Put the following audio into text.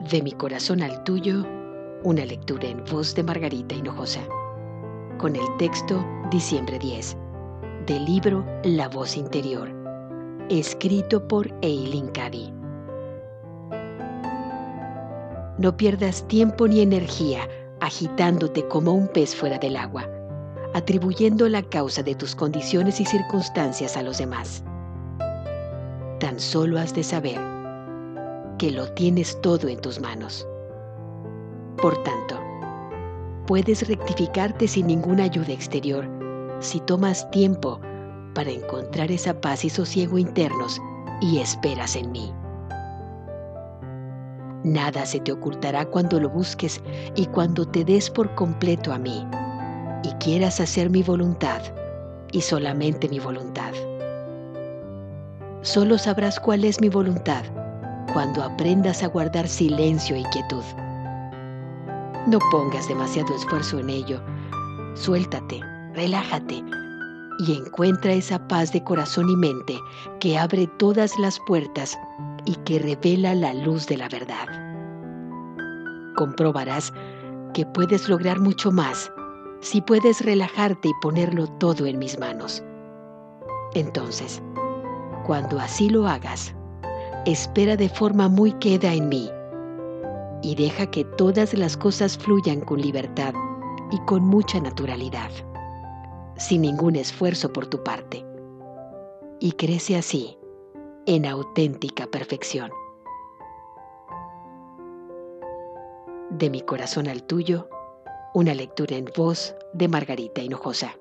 De mi corazón al tuyo, una lectura en voz de Margarita Hinojosa. Con el texto Diciembre 10, del libro La voz interior, escrito por Eileen Cady. No pierdas tiempo ni energía agitándote como un pez fuera del agua, atribuyendo la causa de tus condiciones y circunstancias a los demás. Tan solo has de saber que lo tienes todo en tus manos. Por tanto, puedes rectificarte sin ninguna ayuda exterior si tomas tiempo para encontrar esa paz y sosiego internos y esperas en mí. Nada se te ocultará cuando lo busques y cuando te des por completo a mí y quieras hacer mi voluntad y solamente mi voluntad. Solo sabrás cuál es mi voluntad cuando aprendas a guardar silencio y quietud. No pongas demasiado esfuerzo en ello. Suéltate, relájate y encuentra esa paz de corazón y mente que abre todas las puertas y que revela la luz de la verdad. Comprobarás que puedes lograr mucho más si puedes relajarte y ponerlo todo en mis manos. Entonces, cuando así lo hagas, espera de forma muy queda en mí y deja que todas las cosas fluyan con libertad y con mucha naturalidad, sin ningún esfuerzo por tu parte. Y crece así en auténtica perfección. De mi corazón al tuyo, una lectura en voz de Margarita Hinojosa.